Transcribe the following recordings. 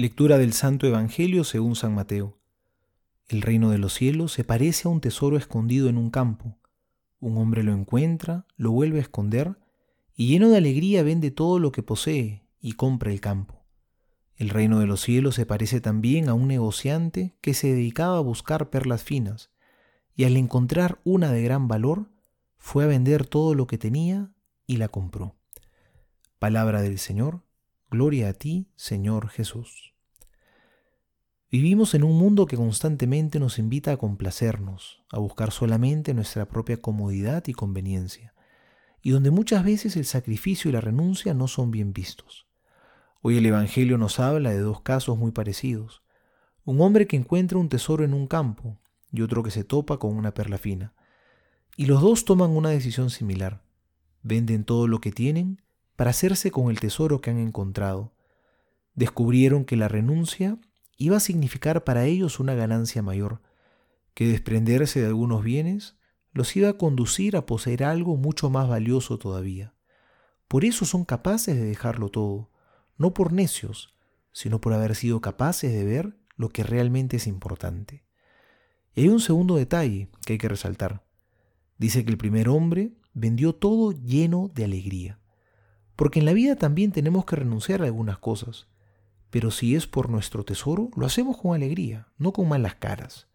Lectura del Santo Evangelio según San Mateo. El reino de los cielos se parece a un tesoro escondido en un campo. Un hombre lo encuentra, lo vuelve a esconder, y lleno de alegría vende todo lo que posee y compra el campo. El reino de los cielos se parece también a un negociante que se dedicaba a buscar perlas finas, y al encontrar una de gran valor, fue a vender todo lo que tenía y la compró. Palabra del Señor Gloria a ti, Señor Jesús. Vivimos en un mundo que constantemente nos invita a complacernos, a buscar solamente nuestra propia comodidad y conveniencia, y donde muchas veces el sacrificio y la renuncia no son bien vistos. Hoy el Evangelio nos habla de dos casos muy parecidos. Un hombre que encuentra un tesoro en un campo y otro que se topa con una perla fina. Y los dos toman una decisión similar. Venden todo lo que tienen para hacerse con el tesoro que han encontrado. Descubrieron que la renuncia iba a significar para ellos una ganancia mayor, que desprenderse de algunos bienes los iba a conducir a poseer algo mucho más valioso todavía. Por eso son capaces de dejarlo todo, no por necios, sino por haber sido capaces de ver lo que realmente es importante. Y hay un segundo detalle que hay que resaltar. Dice que el primer hombre vendió todo lleno de alegría. Porque en la vida también tenemos que renunciar a algunas cosas. Pero si es por nuestro tesoro, lo hacemos con alegría, no con malas caras.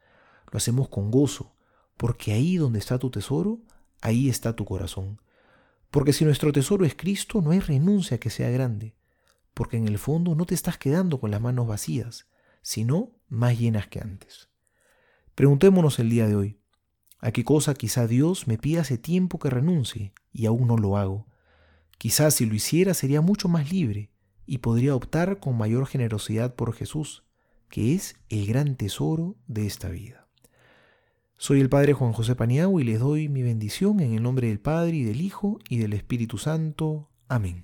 Lo hacemos con gozo, porque ahí donde está tu tesoro, ahí está tu corazón. Porque si nuestro tesoro es Cristo, no hay renuncia que sea grande, porque en el fondo no te estás quedando con las manos vacías, sino más llenas que antes. Preguntémonos el día de hoy, ¿a qué cosa quizá Dios me pide hace tiempo que renuncie y aún no lo hago? Quizás si lo hiciera sería mucho más libre y podría optar con mayor generosidad por Jesús, que es el gran tesoro de esta vida. Soy el Padre Juan José Paniagua y les doy mi bendición en el nombre del Padre y del Hijo y del Espíritu Santo. Amén.